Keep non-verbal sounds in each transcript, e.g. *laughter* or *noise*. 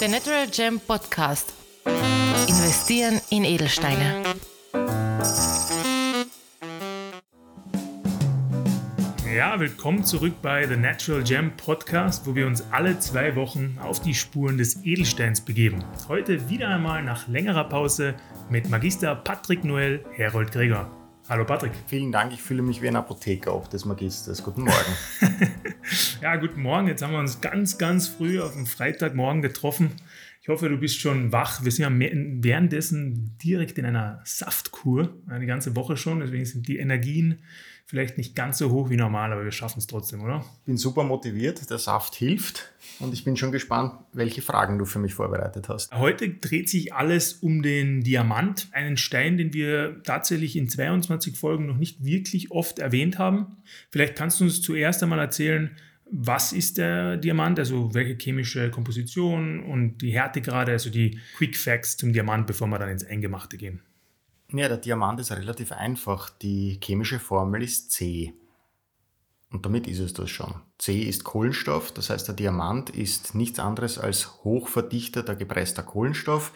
Der Natural Gem Podcast. Investieren in Edelsteine. Ja, willkommen zurück bei The Natural Gem Podcast, wo wir uns alle zwei Wochen auf die Spuren des Edelsteins begeben. Heute wieder einmal nach längerer Pause mit Magister Patrick Noel Herold Gregor. Hallo Patrick. Vielen Dank, ich fühle mich wie ein Apotheker auch des Magisters. Guten Morgen. *laughs* ja, guten Morgen. Jetzt haben wir uns ganz, ganz früh auf dem Freitagmorgen getroffen. Ich hoffe, du bist schon wach. Wir sind ja währenddessen direkt in einer Saftkur, eine ganze Woche schon. Deswegen sind die Energien vielleicht nicht ganz so hoch wie normal, aber wir schaffen es trotzdem, oder? Ich bin super motiviert, der Saft hilft und ich bin schon gespannt, welche Fragen du für mich vorbereitet hast. Heute dreht sich alles um den Diamant, einen Stein, den wir tatsächlich in 22 Folgen noch nicht wirklich oft erwähnt haben. Vielleicht kannst du uns zuerst einmal erzählen, was ist der Diamant, also welche chemische Komposition und die Härtegrade, also die Quick Facts zum Diamant, bevor wir dann ins Eingemachte gehen. Ja, der Diamant ist relativ einfach. Die chemische Formel ist C. Und damit ist es das schon. C ist Kohlenstoff, das heißt der Diamant ist nichts anderes als hochverdichteter gepresster Kohlenstoff.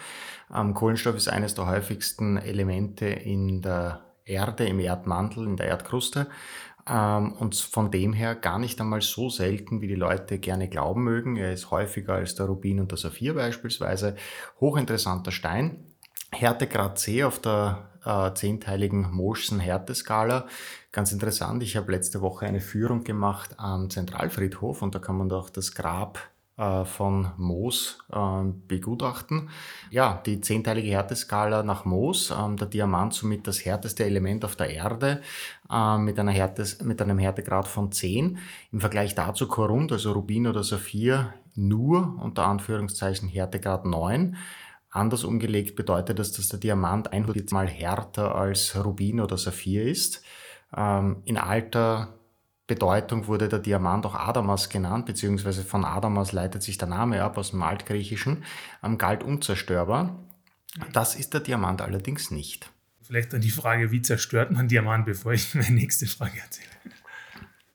Ähm, Kohlenstoff ist eines der häufigsten Elemente in der Erde, im Erdmantel, in der Erdkruste. Ähm, und von dem her gar nicht einmal so selten, wie die Leute gerne glauben mögen. Er ist häufiger als der Rubin und der Saphir beispielsweise. Hochinteressanter Stein. Härtegrad C auf der äh, zehnteiligen Moschsen Härteskala. Ganz interessant, ich habe letzte Woche eine Führung gemacht am Zentralfriedhof und da kann man doch das Grab von Moos äh, begutachten. Ja, die zehnteilige Härteskala nach Moos, äh, der Diamant somit das härteste Element auf der Erde äh, mit, einer Härtes, mit einem Härtegrad von 10. Im Vergleich dazu Korund, also Rubin oder Saphir, nur unter Anführungszeichen Härtegrad 9. Anders umgelegt bedeutet das, dass der Diamant 100 mal härter als Rubin oder Saphir ist. Ähm, in alter Bedeutung wurde der Diamant auch Adamas genannt, beziehungsweise von Adamas leitet sich der Name ab aus dem Altgriechischen, ähm, galt unzerstörbar. Das ist der Diamant allerdings nicht. Vielleicht dann die Frage, wie zerstört man Diamant, bevor ich *laughs* meine nächste Frage erzähle.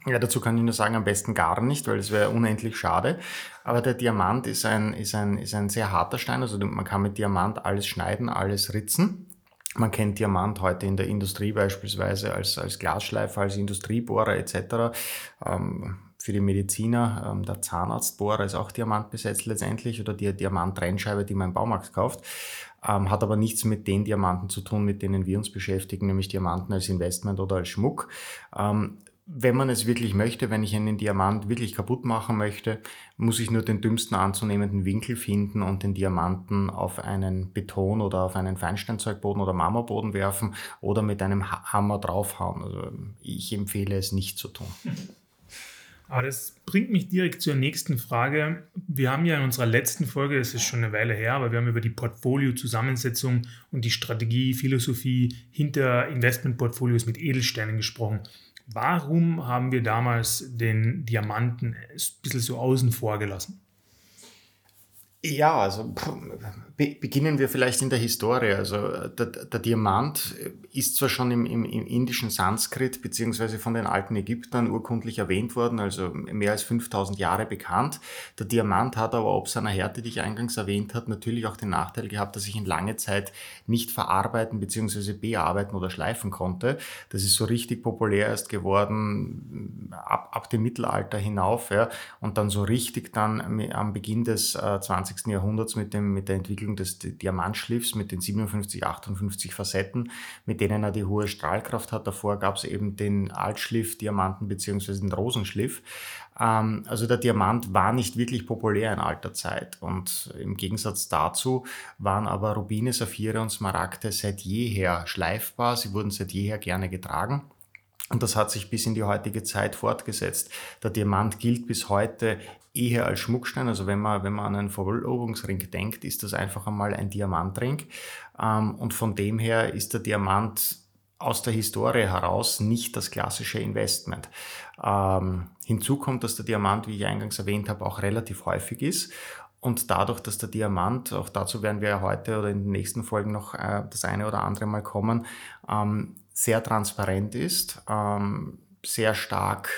Ja, dazu kann ich nur sagen, am besten gar nicht, weil es wäre unendlich schade. Aber der Diamant ist ein, ist, ein, ist ein sehr harter Stein. Also man kann mit Diamant alles schneiden, alles ritzen. Man kennt Diamant heute in der Industrie beispielsweise als, als Glasschleifer, als Industriebohrer etc. Ähm, für die Mediziner, ähm, der Zahnarztbohrer ist auch Diamant besetzt letztendlich oder die Diamant-Trennscheibe, die man im Baumarkt kauft. Ähm, hat aber nichts mit den Diamanten zu tun, mit denen wir uns beschäftigen, nämlich Diamanten als Investment oder als Schmuck. Ähm, wenn man es wirklich möchte, wenn ich einen Diamant wirklich kaputt machen möchte, muss ich nur den dümmsten anzunehmenden Winkel finden und den Diamanten auf einen Beton oder auf einen Feinsteinzeugboden oder Marmorboden werfen oder mit einem Hammer draufhauen. Also ich empfehle es nicht zu tun. *laughs* Aber das bringt mich direkt zur nächsten Frage. Wir haben ja in unserer letzten Folge, das ist schon eine Weile her, aber wir haben über die Portfolio-Zusammensetzung und die Strategie, Philosophie hinter Investmentportfolios mit Edelsteinen gesprochen. Warum haben wir damals den Diamanten ein bisschen so außen vor gelassen? Ja, also beginnen wir vielleicht in der Historie. Also der, der Diamant ist zwar schon im, im, im, indischen Sanskrit beziehungsweise von den alten Ägyptern urkundlich erwähnt worden, also mehr als 5000 Jahre bekannt. Der Diamant hat aber ob seiner Härte, die ich eingangs erwähnt habe, natürlich auch den Nachteil gehabt, dass ich ihn lange Zeit nicht verarbeiten beziehungsweise bearbeiten oder schleifen konnte. Das ist so richtig populär erst geworden ab, ab dem Mittelalter hinauf ja, und dann so richtig dann am Beginn des äh, 20. Jahrhunderts mit, dem, mit der Entwicklung des Diamantschliffs mit den 57, 58 Facetten, mit denen er die hohe Strahlkraft hat. Davor gab es eben den Altschliff-Diamanten bzw. den Rosenschliff. Ähm, also der Diamant war nicht wirklich populär in alter Zeit und im Gegensatz dazu waren aber Rubine, Saphire und Smaragde seit jeher schleifbar. Sie wurden seit jeher gerne getragen. Und das hat sich bis in die heutige Zeit fortgesetzt. Der Diamant gilt bis heute eher als Schmuckstein. Also wenn man, wenn man an einen Verlobungsring denkt, ist das einfach einmal ein Diamantring. Ähm, und von dem her ist der Diamant aus der Historie heraus nicht das klassische Investment. Ähm, hinzu kommt, dass der Diamant, wie ich eingangs erwähnt habe, auch relativ häufig ist. Und dadurch, dass der Diamant, auch dazu werden wir heute oder in den nächsten Folgen noch äh, das eine oder andere Mal kommen, ähm, sehr transparent ist, ähm, sehr stark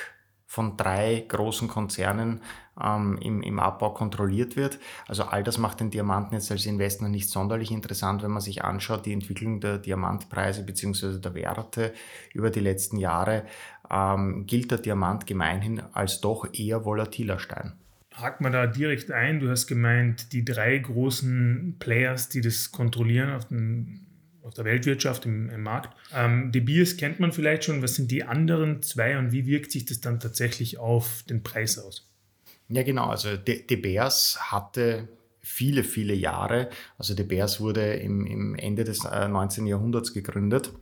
von drei großen Konzernen ähm, im, im Abbau kontrolliert wird. Also all das macht den Diamanten jetzt als Investment nicht sonderlich interessant, wenn man sich anschaut, die Entwicklung der Diamantpreise bzw. der Werte über die letzten Jahre, ähm, gilt der Diamant gemeinhin als doch eher volatiler Stein. Hakt man da direkt ein, du hast gemeint, die drei großen Players, die das kontrollieren auf dem auf der Weltwirtschaft, im, im Markt. Ähm, De Beers kennt man vielleicht schon. Was sind die anderen zwei und wie wirkt sich das dann tatsächlich auf den Preis aus? Ja, genau. Also De, De Beers hatte viele, viele Jahre, also De Beers wurde im, im Ende des äh, 19. Jahrhunderts gegründet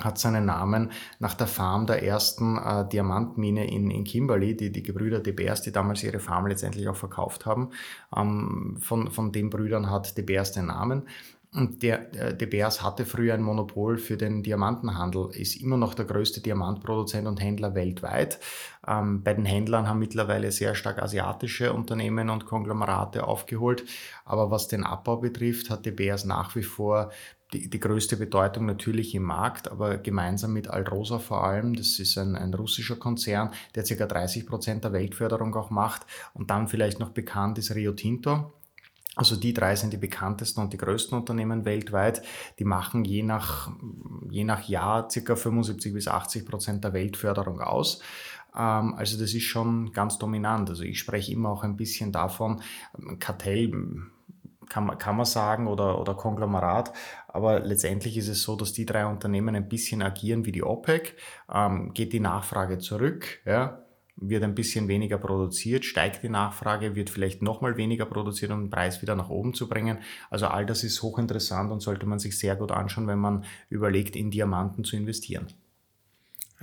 hat seinen Namen nach der Farm der ersten äh, Diamantmine in, in Kimberley, die, die Gebrüder De Beers, die damals ihre Farm letztendlich auch verkauft haben. Ähm, von, von den Brüdern hat De Beers den Namen. Und der, äh, De Beers hatte früher ein Monopol für den Diamantenhandel, ist immer noch der größte Diamantproduzent und Händler weltweit. Ähm, bei den Händlern haben mittlerweile sehr stark asiatische Unternehmen und Konglomerate aufgeholt. Aber was den Abbau betrifft, hat De Beers nach wie vor die, die größte Bedeutung natürlich im Markt, aber gemeinsam mit Alrosa vor allem, das ist ein, ein russischer Konzern, der ca. 30 Prozent der Weltförderung auch macht. Und dann vielleicht noch bekannt ist Rio Tinto also die drei sind die bekanntesten und die größten Unternehmen weltweit. Die machen je nach, je nach Jahr ca. 75 bis 80 Prozent der Weltförderung aus. Ähm, also das ist schon ganz dominant. Also ich spreche immer auch ein bisschen davon, Kartell kann man, kann man sagen oder, oder Konglomerat, aber letztendlich ist es so, dass die drei Unternehmen ein bisschen agieren wie die OPEC, ähm, geht die Nachfrage zurück, ja, wird ein bisschen weniger produziert, steigt die Nachfrage, wird vielleicht nochmal weniger produziert, um den Preis wieder nach oben zu bringen. Also all das ist hochinteressant und sollte man sich sehr gut anschauen, wenn man überlegt, in Diamanten zu investieren.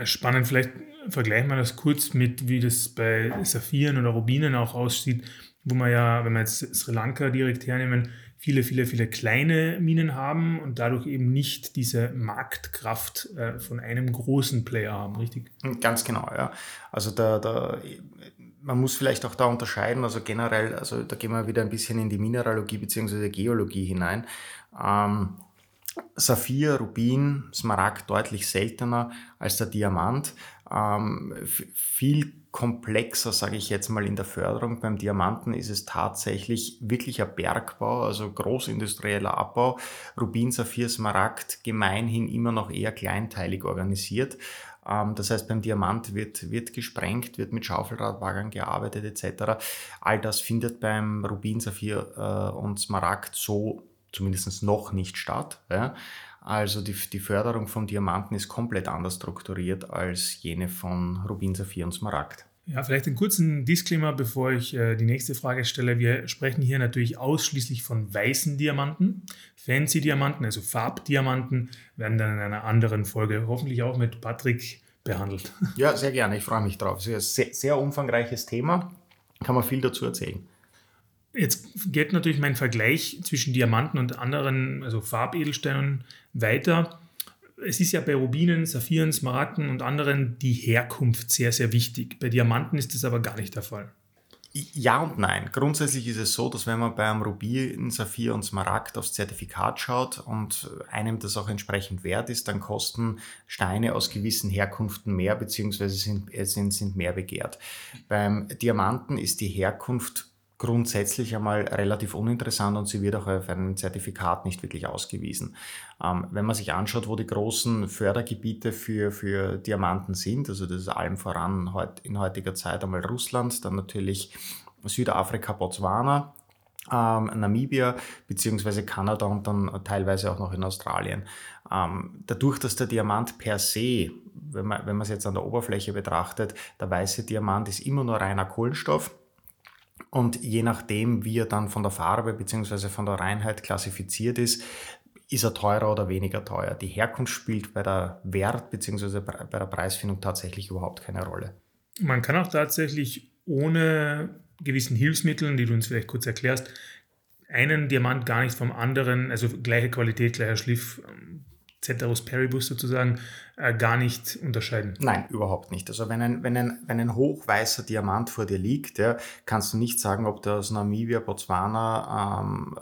Spannend, vielleicht vergleichen wir das kurz mit, wie das bei Saphiren oder Rubinen auch aussieht, wo man ja, wenn wir jetzt Sri Lanka direkt hernehmen, viele, viele, viele kleine Minen haben und dadurch eben nicht diese Marktkraft äh, von einem großen Player haben, richtig? Ganz genau, ja. Also da, da, man muss vielleicht auch da unterscheiden, also generell, also da gehen wir wieder ein bisschen in die Mineralogie bzw. Geologie hinein. Ähm, Saphir, Rubin, Smaragd deutlich seltener als der Diamant. Ähm, viel komplexer, sage ich jetzt mal, in der Förderung. Beim Diamanten ist es tatsächlich wirklicher Bergbau, also großindustrieller Abbau. Rubin, Saphir, Smaragd gemeinhin immer noch eher kleinteilig organisiert. Ähm, das heißt, beim Diamant wird, wird gesprengt, wird mit Schaufelradwagen gearbeitet etc. All das findet beim Rubin, Saphir äh, und Smaragd so zumindest noch nicht statt. Also die, die Förderung von Diamanten ist komplett anders strukturiert als jene von Rubin, Saphir und Smaragd. Ja, vielleicht einen kurzen Disclaimer, bevor ich äh, die nächste Frage stelle. Wir sprechen hier natürlich ausschließlich von weißen Diamanten. Fancy Diamanten, also Farbdiamanten, werden dann in einer anderen Folge hoffentlich auch mit Patrick behandelt. Ja, sehr gerne. Ich freue mich drauf. Es ist ein sehr, sehr umfangreiches Thema. Kann man viel dazu erzählen. Jetzt geht natürlich mein Vergleich zwischen Diamanten und anderen, also Farbedelsteinen, weiter. Es ist ja bei Rubinen, Saphiren, Smaragden und anderen die Herkunft sehr, sehr wichtig. Bei Diamanten ist das aber gar nicht der Fall. Ja und nein. Grundsätzlich ist es so, dass wenn man beim Rubin, Saphir und Smaragd aufs Zertifikat schaut und einem das auch entsprechend wert ist, dann kosten Steine aus gewissen Herkunften mehr bzw. Sind, sind, sind mehr begehrt. Beim Diamanten ist die Herkunft grundsätzlich einmal relativ uninteressant und sie wird auch auf einem Zertifikat nicht wirklich ausgewiesen. Ähm, wenn man sich anschaut, wo die großen Fördergebiete für, für Diamanten sind, also das ist allem voran heut, in heutiger Zeit einmal Russland, dann natürlich Südafrika, Botswana, ähm, Namibia beziehungsweise Kanada und dann teilweise auch noch in Australien. Ähm, dadurch, dass der Diamant per se, wenn man, wenn man es jetzt an der Oberfläche betrachtet, der weiße Diamant ist immer nur reiner Kohlenstoff, und je nachdem, wie er dann von der Farbe bzw. von der Reinheit klassifiziert ist, ist er teurer oder weniger teuer. Die Herkunft spielt bei der Wert- bzw. bei der Preisfindung tatsächlich überhaupt keine Rolle. Man kann auch tatsächlich ohne gewissen Hilfsmitteln, die du uns vielleicht kurz erklärst, einen Diamant gar nicht vom anderen, also gleiche Qualität, gleicher Schliff, ähm, Ceteris Paribus sozusagen äh, gar nicht unterscheiden. Nein, überhaupt nicht. Also wenn ein, wenn ein, wenn ein hochweißer Diamant vor dir liegt, ja, kannst du nicht sagen, ob der aus Namibia, Botswana, ähm,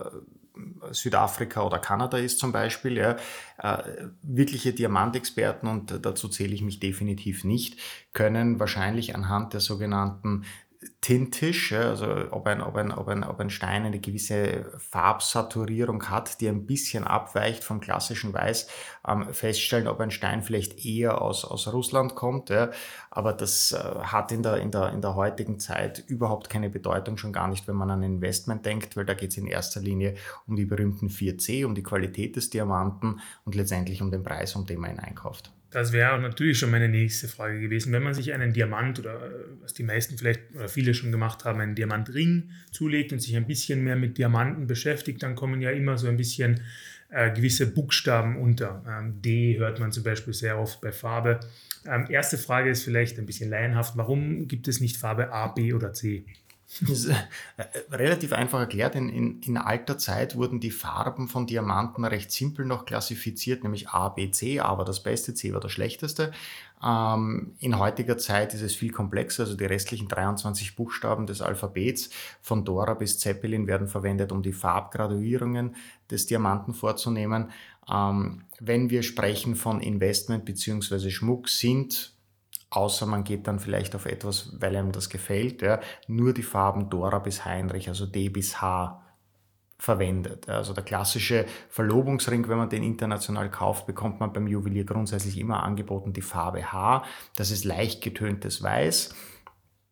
Südafrika oder Kanada ist zum Beispiel. Ja. Äh, wirkliche Diamantexperten, und dazu zähle ich mich definitiv nicht, können wahrscheinlich anhand der sogenannten tintisch, ja, also ob ein, ob, ein, ob, ein, ob ein Stein eine gewisse Farbsaturierung hat, die ein bisschen abweicht vom klassischen Weiß, ähm, feststellen, ob ein Stein vielleicht eher aus, aus Russland kommt. Ja. Aber das äh, hat in der, in, der, in der heutigen Zeit überhaupt keine Bedeutung, schon gar nicht, wenn man an Investment denkt, weil da geht es in erster Linie um die berühmten 4C, um die Qualität des Diamanten und letztendlich um den Preis, um den man ihn einkauft. Das wäre natürlich schon meine nächste Frage gewesen. Wenn man sich einen Diamant oder was die meisten vielleicht oder viele schon gemacht haben, einen Diamantring zulegt und sich ein bisschen mehr mit Diamanten beschäftigt, dann kommen ja immer so ein bisschen äh, gewisse Buchstaben unter. Ähm, D hört man zum Beispiel sehr oft bei Farbe. Ähm, erste Frage ist vielleicht ein bisschen laienhaft. Warum gibt es nicht Farbe A, B oder C? Äh, relativ einfach erklärt. In, in, in, alter Zeit wurden die Farben von Diamanten recht simpel noch klassifiziert, nämlich A, B, C. A war das Beste, C war das Schlechteste. Ähm, in heutiger Zeit ist es viel komplexer. Also die restlichen 23 Buchstaben des Alphabets von Dora bis Zeppelin werden verwendet, um die Farbgraduierungen des Diamanten vorzunehmen. Ähm, wenn wir sprechen von Investment bzw. Schmuck, sind außer man geht dann vielleicht auf etwas, weil einem das gefällt, ja, nur die Farben Dora bis Heinrich, also D bis H verwendet. Also der klassische Verlobungsring, wenn man den international kauft, bekommt man beim Juwelier grundsätzlich immer angeboten die Farbe H. Das ist leicht getöntes Weiß.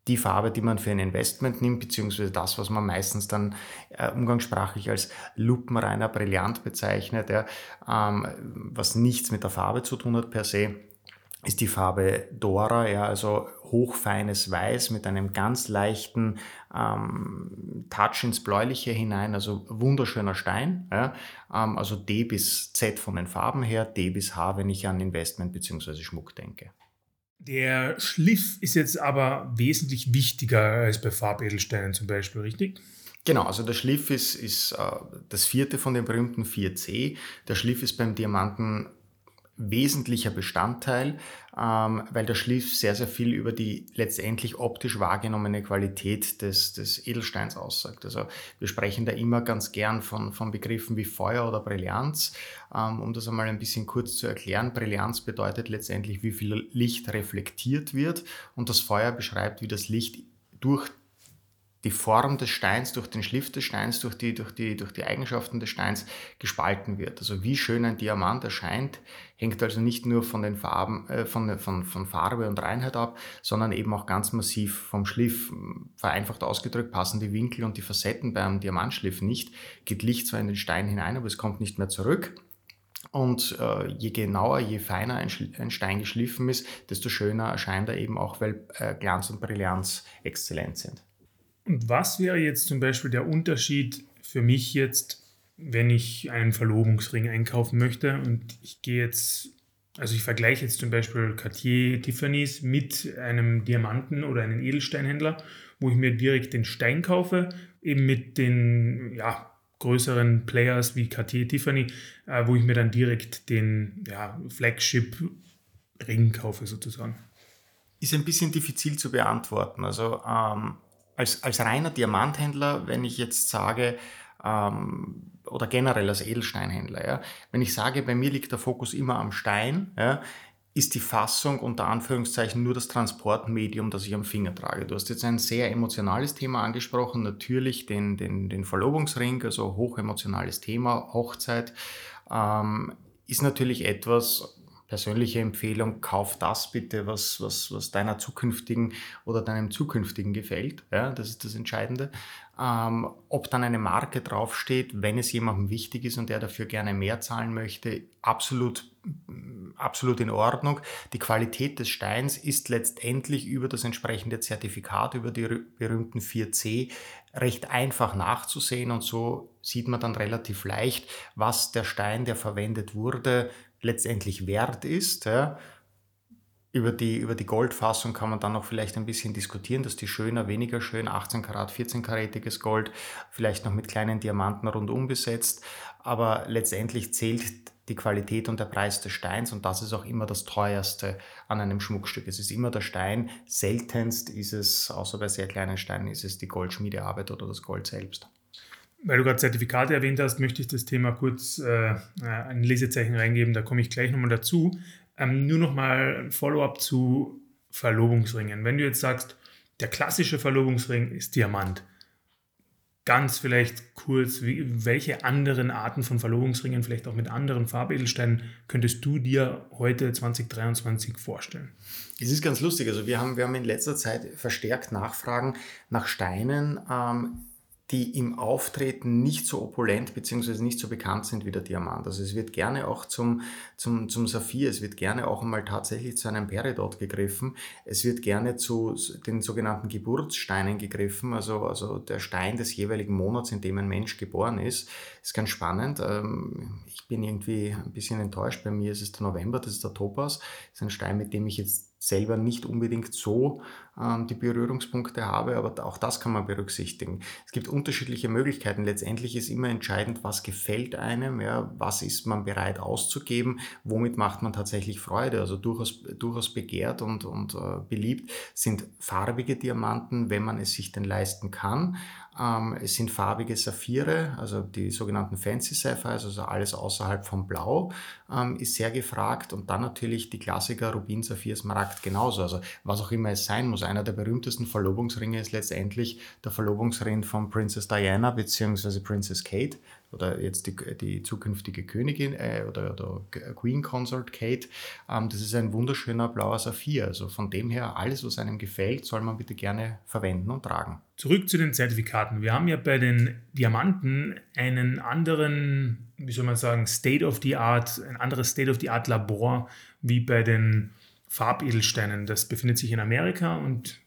Die Farbe, die man für ein Investment nimmt, beziehungsweise das, was man meistens dann äh, umgangssprachlich als lupenreiner Brillant bezeichnet, ja, ähm, was nichts mit der Farbe zu tun hat per se ist die Farbe Dora, ja, also hochfeines Weiß mit einem ganz leichten ähm, Touch ins Bläuliche hinein, also wunderschöner Stein. Ja, ähm, also D bis Z von den Farben her, D bis H, wenn ich an Investment bzw. Schmuck denke. Der Schliff ist jetzt aber wesentlich wichtiger als bei Farbedelsteinen zum Beispiel, richtig? Genau, also der Schliff ist, ist äh, das vierte von den berühmten 4C. Der Schliff ist beim Diamanten wesentlicher Bestandteil, ähm, weil der Schliff sehr, sehr viel über die letztendlich optisch wahrgenommene Qualität des, des Edelsteins aussagt. Also wir sprechen da immer ganz gern von, von Begriffen wie Feuer oder Brillanz. Ähm, um das einmal ein bisschen kurz zu erklären, Brillanz bedeutet letztendlich, wie viel Licht reflektiert wird und das Feuer beschreibt, wie das Licht durch die Form des Steins, durch den Schliff des Steins, durch die, durch, die, durch die Eigenschaften des Steins gespalten wird. Also wie schön ein Diamant erscheint, hängt also nicht nur von den Farben, äh, von, von, von Farbe und Reinheit ab, sondern eben auch ganz massiv vom Schliff. Vereinfacht ausgedrückt passen die Winkel und die Facetten beim Diamantschliff nicht. Geht Licht zwar in den Stein hinein, aber es kommt nicht mehr zurück. Und äh, je genauer, je feiner ein, ein, Stein geschliffen ist, desto schöner erscheint er eben auch, weil äh, Glanz und Brillanz exzellent sind. Und was wäre jetzt zum Beispiel der Unterschied für mich jetzt, wenn ich einen Verlobungsring einkaufen möchte und ich gehe jetzt, also ich vergleiche jetzt zum Beispiel Cartier Tiffany's mit einem Diamanten oder einem Edelsteinhändler, wo ich mir direkt den Stein kaufe, eben mit den ja, größeren Players wie Cartier Tiffany, äh, wo ich mir dann direkt den ja, Flagship Ring kaufe sozusagen. Ist ein bisschen diffizil zu beantworten. Also ähm als, als reiner Diamanthändler, wenn ich jetzt sage, ähm, oder generell als Edelsteinhändler, ja, wenn ich sage, bei mir liegt der Fokus immer am Stein, ja, ist die Fassung unter Anführungszeichen nur das Transportmedium, das ich am Finger trage. Du hast jetzt ein sehr emotionales Thema angesprochen, natürlich den, den, den Verlobungsring, also hochemotionales Thema, Hochzeit, ähm, ist natürlich etwas, persönliche Empfehlung, kauf das bitte, was, was, was deiner zukünftigen oder deinem zukünftigen gefällt. Ja, das ist das Entscheidende. Ähm, ob dann eine Marke draufsteht, wenn es jemandem wichtig ist und der dafür gerne mehr zahlen möchte, absolut, absolut in Ordnung. Die Qualität des Steins ist letztendlich über das entsprechende Zertifikat, über die berühmten 4C, recht einfach nachzusehen und so sieht man dann relativ leicht, was der Stein, der verwendet wurde, letztendlich wert ist. Ja. Über die, über die Goldfassung kann man dann noch vielleicht ein bisschen diskutieren, dass die schöner, weniger schön, 18 Karat, 14 karätiges Gold, vielleicht noch mit kleinen Diamanten rundum besetzt. Aber letztendlich zählt die Qualität und der Preis des Steins und das ist auch immer das teuerste an einem Schmuckstück. Es ist immer der Stein. Seltenst ist es, außer bei sehr kleinen Steinen, ist es die Goldschmiedearbeit oder das Gold selbst. Weil du gerade Zertifikate erwähnt hast, möchte ich das Thema kurz äh, ein Lesezeichen reingeben, da komme ich gleich nochmal dazu. Ähm, nur nochmal ein Follow-up zu Verlobungsringen. Wenn du jetzt sagst, der klassische Verlobungsring ist Diamant, ganz vielleicht kurz, wie, welche anderen Arten von Verlobungsringen, vielleicht auch mit anderen Farbedelsteinen, könntest du dir heute 2023 vorstellen? Es ist ganz lustig. Also wir haben, wir haben in letzter Zeit verstärkt Nachfragen nach Steinen. Ähm, die im Auftreten nicht so opulent bzw. nicht so bekannt sind wie der Diamant. Also es wird gerne auch zum, zum, zum Saphir, es wird gerne auch einmal tatsächlich zu einem Peridot gegriffen, es wird gerne zu den sogenannten Geburtssteinen gegriffen, also, also der Stein des jeweiligen Monats, in dem ein Mensch geboren ist. Ist ganz spannend. Ähm, ich bin irgendwie ein bisschen enttäuscht. Bei mir ist es der November, das ist der Topaz. Das ist ein Stein, mit dem ich jetzt selber nicht unbedingt so ähm, die Berührungspunkte habe, aber auch das kann man berücksichtigen. Es gibt unterschiedliche Möglichkeiten. Letztendlich ist immer entscheidend, was gefällt einem, ja, was ist man bereit auszugeben, womit macht man tatsächlich Freude. Also durchaus, durchaus begehrt und, und äh, beliebt sind farbige Diamanten, wenn man es sich denn leisten kann. Ähm, es sind farbige Saphire, also die sogenannten Fancy Sapphires, also alles außerhalb von Blau, ähm, ist sehr gefragt. Und dann natürlich die Klassiker Rubin, Saphir, Smaragd genauso. Also was auch immer es sein muss. Einer der berühmtesten Verlobungsringe ist letztendlich der Verlobungsring von Princess Diana bzw. Princess Kate oder jetzt die, die zukünftige Königin äh, oder, oder, Queen Consort Kate. Ähm, das ist ein wunderschöner blauer Saphir. Also von dem her, alles, was einem gefällt, soll man bitte gerne verwenden und tragen. Zurück zu den Zertifikaten. Wir haben ja bei den Diamanten einen anderen, wie soll man sagen, State of the Art, ein anderes State of the Art Labor wie bei den Farbedelsteinen. Das befindet sich in Amerika und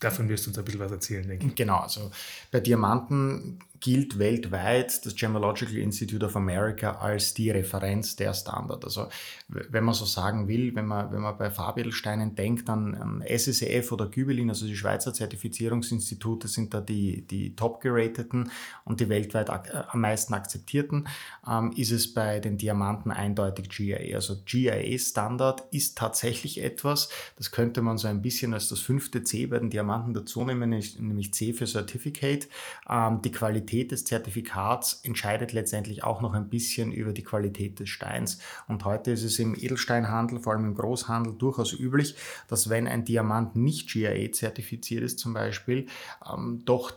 davon wirst du uns ein bisschen was erzählen, denke ich. Genau, also bei Diamanten gilt weltweit das Gemological Institute of America als die Referenz der Standard. Also wenn man so sagen will, wenn man, wenn man bei Farbedelsteinen denkt an, an SSEF oder Gübelin, also die Schweizer Zertifizierungsinstitute sind da die, die top-gerateten und die weltweit äh, am meisten akzeptierten, ähm, ist es bei den Diamanten eindeutig GIA. Also GIA-Standard ist tatsächlich etwas, das könnte man so ein bisschen als das fünfte C bei den Diamanten dazu nehmen, nämlich C für Certificate. Ähm, die Qualität Qualität des Zertifikats entscheidet letztendlich auch noch ein bisschen über die Qualität des Steins. Und heute ist es im Edelsteinhandel, vor allem im Großhandel, durchaus üblich, dass wenn ein Diamant nicht GIA-zertifiziert ist zum Beispiel, ähm, doch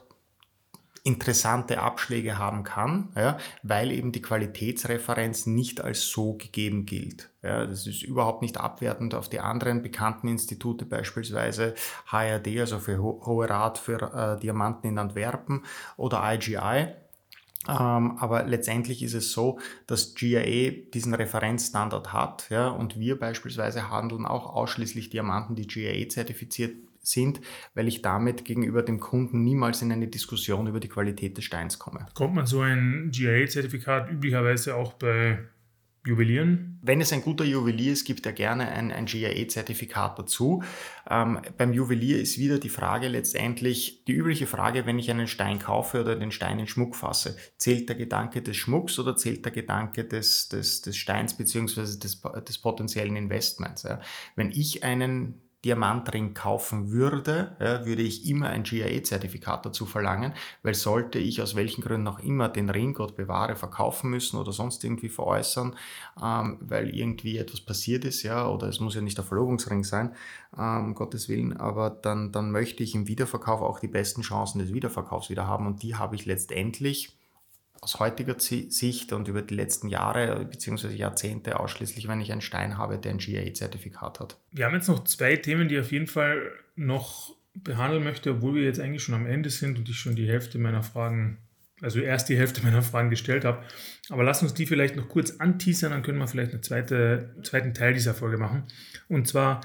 interessante Abschläge haben kann, ja, weil eben die Qualitätsreferenz nicht als so gegeben gilt. Ja, das ist überhaupt nicht abwertend auf die anderen bekannten Institute, beispielsweise HRD, also für Hohe Rat für äh, Diamanten in Antwerpen oder IGI. Ähm, aber letztendlich ist es so, dass GIA diesen Referenzstandard hat ja, und wir beispielsweise handeln auch ausschließlich Diamanten, die GIA zertifiziert sind, weil ich damit gegenüber dem Kunden niemals in eine Diskussion über die Qualität des Steins komme. Kommt man so ein GIA-Zertifikat üblicherweise auch bei Juwelieren? Wenn es ein guter Juwelier ist, gibt er gerne ein, ein GIA-Zertifikat dazu. Ähm, beim Juwelier ist wieder die Frage letztendlich, die übliche Frage, wenn ich einen Stein kaufe oder den Stein in Schmuck fasse, zählt der Gedanke des Schmucks oder zählt der Gedanke des, des, des Steins bzw. Des, des potenziellen Investments? Ja? Wenn ich einen Diamantring kaufen würde, ja, würde ich immer ein GIA-Zertifikat dazu verlangen, weil sollte ich aus welchen Gründen auch immer den Ring, Gott bewahre, verkaufen müssen oder sonst irgendwie veräußern, ähm, weil irgendwie etwas passiert ist, ja, oder es muss ja nicht der Verlobungsring sein, ähm, um Gottes Willen, aber dann, dann möchte ich im Wiederverkauf auch die besten Chancen des Wiederverkaufs wieder haben und die habe ich letztendlich aus heutiger Sicht und über die letzten Jahre bzw. Jahrzehnte ausschließlich, wenn ich einen Stein habe, der ein GIA-Zertifikat hat. Wir haben jetzt noch zwei Themen, die ich auf jeden Fall noch behandeln möchte, obwohl wir jetzt eigentlich schon am Ende sind und ich schon die Hälfte meiner Fragen, also erst die Hälfte *laughs* meiner Fragen gestellt habe. Aber lass uns die vielleicht noch kurz anteasern, dann können wir vielleicht einen zweite, zweiten Teil dieser Folge machen. Und zwar,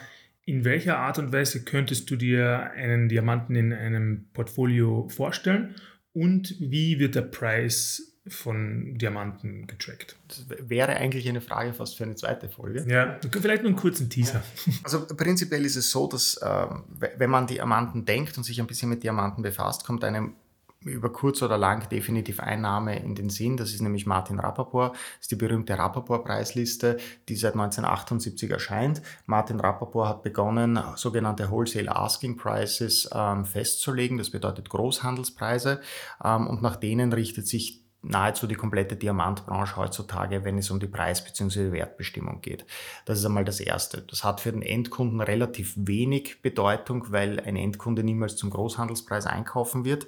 in welcher Art und Weise könntest du dir einen Diamanten in einem Portfolio vorstellen und wie wird der Preis von Diamanten getrackt? Das wäre eigentlich eine Frage fast für eine zweite Folge. Ja, vielleicht nur einen kurzen Teaser. Also prinzipiell ist es so, dass äh, wenn man Diamanten denkt und sich ein bisschen mit Diamanten befasst, kommt einem über kurz oder lang definitiv ein Name in den Sinn. Das ist nämlich Martin Rappaport. Das ist die berühmte Rappaport-Preisliste, die seit 1978 erscheint. Martin Rappaport hat begonnen, sogenannte Wholesale Asking Prices ähm, festzulegen. Das bedeutet Großhandelspreise. Ähm, und nach denen richtet sich nahezu die komplette Diamantbranche heutzutage, wenn es um die Preis- bzw. Wertbestimmung geht. Das ist einmal das Erste. Das hat für den Endkunden relativ wenig Bedeutung, weil ein Endkunde niemals zum Großhandelspreis einkaufen wird.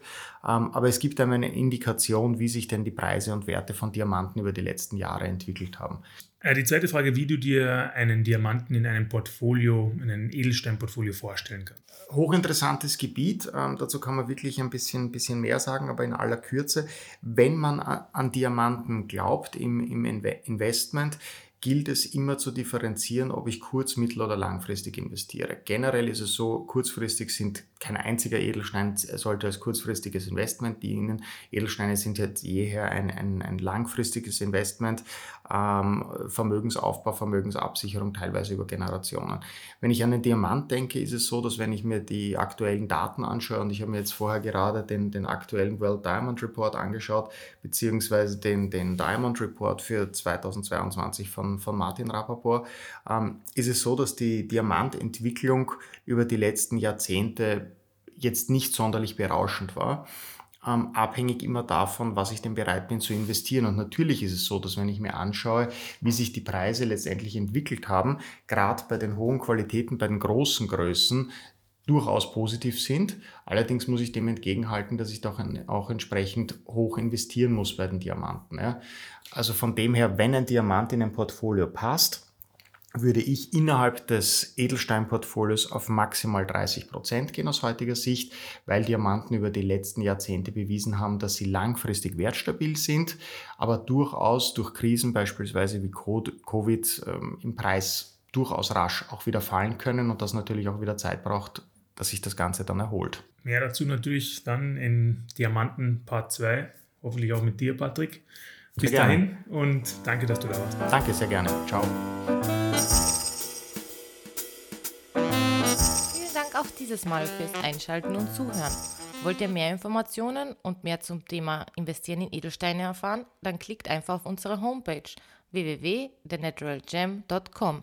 Ähm, aber es gibt einem eine Indikation, wie sich denn die Preise und Werte von Diamanten über die letzten Jahre entwickelt haben. Äh, die zweite Frage, wie du dir einen Diamanten in einem Portfolio, in einem Edelsteinportfolio vorstellen kannst. Hochinteressantes Gebiet, ähm, dazu kann man wirklich ein bisschen, bisschen mehr sagen, aber in aller Kürze. Wenn man an Diamanten glaubt im, im Investment, gilt es immer zu differenzieren, ob ich kurz-, mittel- oder langfristig investiere. Generell ist es so, kurzfristig sind kein einziger Edelstein sollte als kurzfristiges Investment dienen. Edelsteine sind jetzt jeher ein, ein, ein langfristiges Investment, ähm, Vermögensaufbau, Vermögensabsicherung, teilweise über Generationen. Wenn ich an den Diamant denke, ist es so, dass wenn ich mir die aktuellen Daten anschaue, und ich habe mir jetzt vorher gerade den, den aktuellen World Diamond Report angeschaut, beziehungsweise den, den Diamond Report für 2022 von, von Martin Rappaport, ähm, ist es so, dass die Diamantentwicklung über die letzten Jahrzehnte jetzt nicht sonderlich berauschend war. Ähm, abhängig immer davon, was ich denn bereit bin zu investieren. Und natürlich ist es so, dass wenn ich mir anschaue, wie sich die Preise letztendlich entwickelt haben, gerade bei den hohen Qualitäten, bei den großen Größen, durchaus positiv sind. Allerdings muss ich dem entgegenhalten, dass ich doch auch entsprechend hoch investieren muss bei den Diamanten. Ja. Also von dem her, wenn ein Diamant in ein Portfolio passt, würde ich innerhalb des Edelsteinportfolios auf maximal 30 Prozent gehen aus heutiger Sicht, weil Diamanten über die letzten Jahrzehnte bewiesen haben, dass sie langfristig wertstabil sind, aber durchaus durch Krisen beispielsweise wie Covid ähm, im Preis durchaus rasch auch wieder fallen können und das natürlich auch wieder Zeit braucht, dass sich das Ganze dann erholt. Mehr dazu natürlich dann in Diamanten Part 2, hoffentlich auch mit dir, Patrick. Bis dahin und danke, dass du da warst. Danke, sehr gerne. Ciao. Vielen Dank auch dieses Mal fürs Einschalten und Zuhören. Wollt ihr mehr Informationen und mehr zum Thema Investieren in Edelsteine erfahren? Dann klickt einfach auf unsere Homepage www.thenaturalgem.com.